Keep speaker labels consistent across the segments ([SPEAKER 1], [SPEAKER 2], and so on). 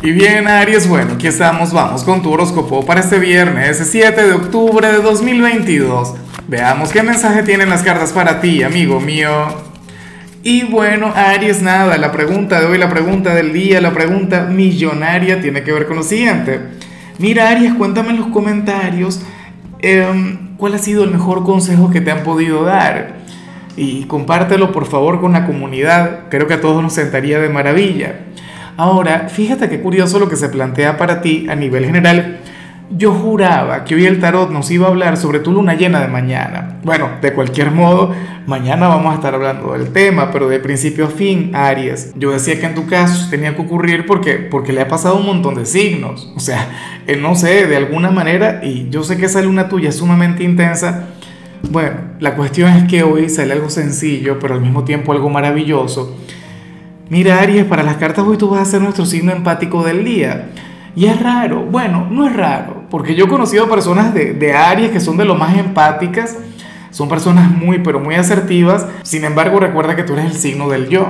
[SPEAKER 1] Y bien, Aries, bueno, aquí estamos, vamos con tu horóscopo para este viernes 7 de octubre de 2022. Veamos qué mensaje tienen las cartas para ti, amigo mío. Y bueno, Aries, nada, la pregunta de hoy, la pregunta del día, la pregunta millonaria tiene que ver con lo siguiente. Mira, Aries, cuéntame en los comentarios em, cuál ha sido el mejor consejo que te han podido dar. Y compártelo por favor con la comunidad, creo que a todos nos sentaría de maravilla. Ahora, fíjate qué curioso lo que se plantea para ti a nivel general. Yo juraba que hoy el tarot nos iba a hablar sobre tu luna llena de mañana. Bueno, de cualquier modo, mañana vamos a estar hablando del tema, pero de principio a fin, Aries. Yo decía que en tu caso tenía que ocurrir porque, porque le ha pasado un montón de signos. O sea, eh, no sé, de alguna manera, y yo sé que esa luna tuya es sumamente intensa. Bueno, la cuestión es que hoy sale algo sencillo, pero al mismo tiempo algo maravilloso Mira, Aries, para las cartas hoy tú vas a ser nuestro signo empático del día. Y es raro, bueno, no es raro, porque yo he conocido personas de, de Aries que son de lo más empáticas, son personas muy, pero muy asertivas, sin embargo recuerda que tú eres el signo del yo,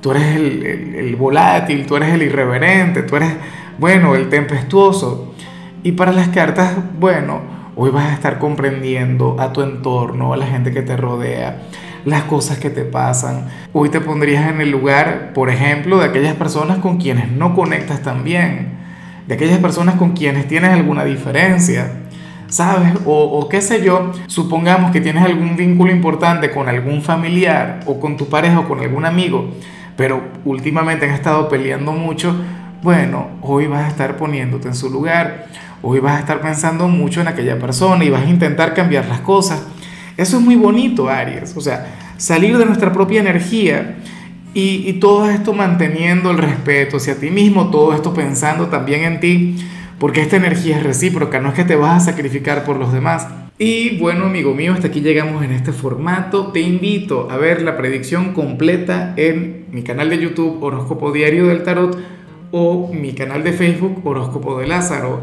[SPEAKER 1] tú eres el, el, el volátil, tú eres el irreverente, tú eres, bueno, el tempestuoso. Y para las cartas, bueno, hoy vas a estar comprendiendo a tu entorno, a la gente que te rodea las cosas que te pasan. Hoy te pondrías en el lugar, por ejemplo, de aquellas personas con quienes no conectas tan bien, de aquellas personas con quienes tienes alguna diferencia. ¿Sabes? O, qué sé yo, supongamos que tienes algún vínculo importante con algún familiar o con tu pareja o con algún amigo, pero últimamente han estado peleando mucho, bueno, hoy vas a estar poniéndote en su lugar, hoy vas a estar pensando mucho en aquella persona y vas a intentar cambiar las cosas. Eso es muy bonito, Aries. O sea, salir de nuestra propia energía y, todo esto manteniendo el respeto hacia ti mismo, todo esto pensando también en ti, porque esta energía es recíproca, no es que te vas a sacrificar por los demás. Y bueno, amigo mío, hasta aquí llegamos en este formato. Te invito a ver la predicción completa en mi canal de YouTube Horóscopo Diario del Tarot o mi canal de Facebook Horóscopo de Lázaro.